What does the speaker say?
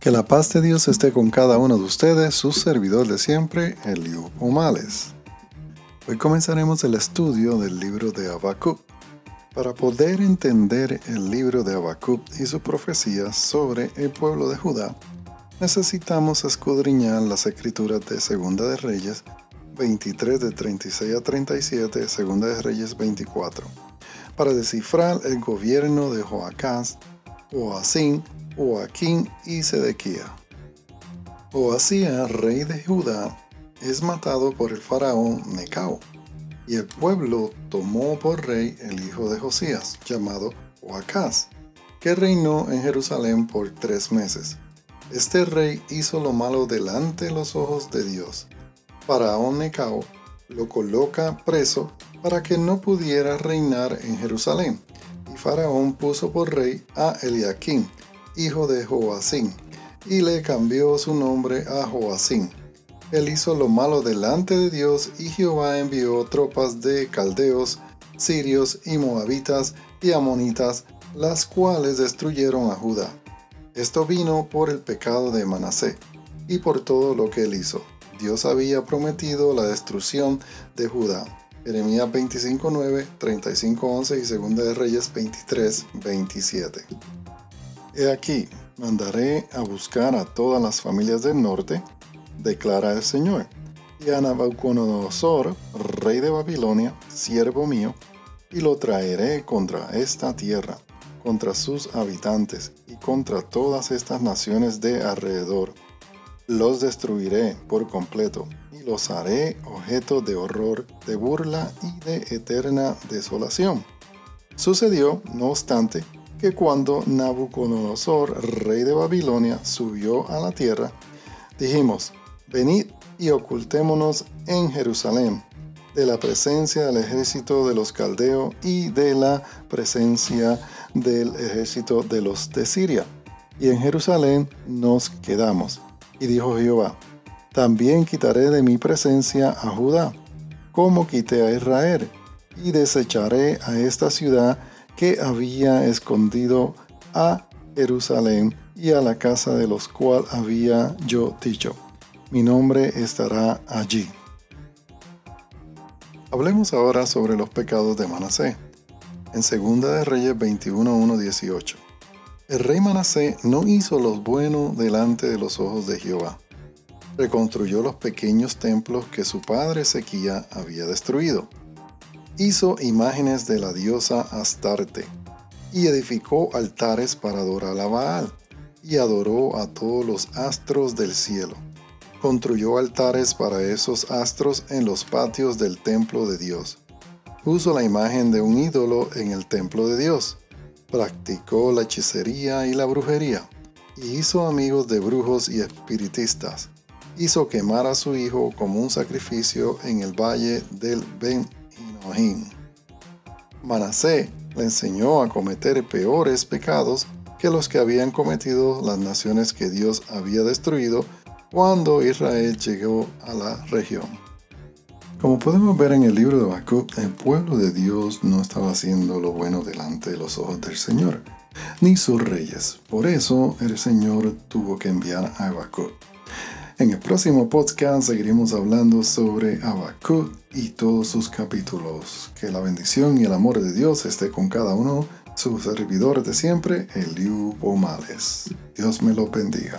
Que la paz de Dios esté con cada uno de ustedes, su servidor de siempre, Eliu Omales. Hoy comenzaremos el estudio del libro de Habacuc. Para poder entender el libro de Habacuc y su profecía sobre el pueblo de Judá, necesitamos escudriñar las escrituras de Segunda de Reyes 23 de 36 a 37, Segunda de Reyes 24, para descifrar el gobierno de Joacás, Joacín, Joaquín y Sedequía. Joacía, rey de Judá, es matado por el faraón Necao, y el pueblo tomó por rey el hijo de Josías, llamado Joacás, que reinó en Jerusalén por tres meses. Este rey hizo lo malo delante de los ojos de Dios. Faraón Necao lo coloca preso para que no pudiera reinar en Jerusalén. Y Faraón puso por rey a Eliaquín, hijo de Joacín, y le cambió su nombre a Joacín. Él hizo lo malo delante de Dios y Jehová envió tropas de caldeos, sirios y moabitas y amonitas, las cuales destruyeron a Judá. Esto vino por el pecado de Manasé y por todo lo que él hizo. Dios había prometido la destrucción de Judá. Jeremías 25.9, 35.11 y 2 de Reyes 23.27. He aquí, mandaré a buscar a todas las familias del norte, declara el Señor, y a Nabucodonosor, rey de Babilonia, siervo mío, y lo traeré contra esta tierra, contra sus habitantes y contra todas estas naciones de alrededor los destruiré por completo y los haré objeto de horror, de burla y de eterna desolación. Sucedió, no obstante, que cuando Nabucodonosor, rey de Babilonia, subió a la tierra, dijimos, venid y ocultémonos en Jerusalén, de la presencia del ejército de los caldeos y de la presencia del ejército de los de Siria. Y en Jerusalén nos quedamos y dijo Jehová, también quitaré de mi presencia a Judá, como quité a Israel, y desecharé a esta ciudad que había escondido a Jerusalén y a la casa de los cual había yo dicho, mi nombre estará allí. Hablemos ahora sobre los pecados de Manasé. En 2 de Reyes 21, 18. El rey Manasé no hizo lo bueno delante de los ojos de Jehová. Reconstruyó los pequeños templos que su padre Ezequía había destruido. Hizo imágenes de la diosa Astarte y edificó altares para adorar a Baal y adoró a todos los astros del cielo. Construyó altares para esos astros en los patios del templo de Dios. Puso la imagen de un ídolo en el templo de Dios practicó la hechicería y la brujería, y hizo amigos de brujos y espiritistas. Hizo quemar a su hijo como un sacrificio en el valle del Ben Hinojín. Manasé le enseñó a cometer peores pecados que los que habían cometido las naciones que Dios había destruido cuando Israel llegó a la región. Como podemos ver en el libro de Habacuc, el pueblo de Dios no estaba haciendo lo bueno delante de los ojos del Señor, ni sus reyes. Por eso el Señor tuvo que enviar a Habacuc. En el próximo podcast seguiremos hablando sobre Habacuc y todos sus capítulos. Que la bendición y el amor de Dios esté con cada uno, sus servidores de siempre, Eliu Pomales. Dios me lo bendiga.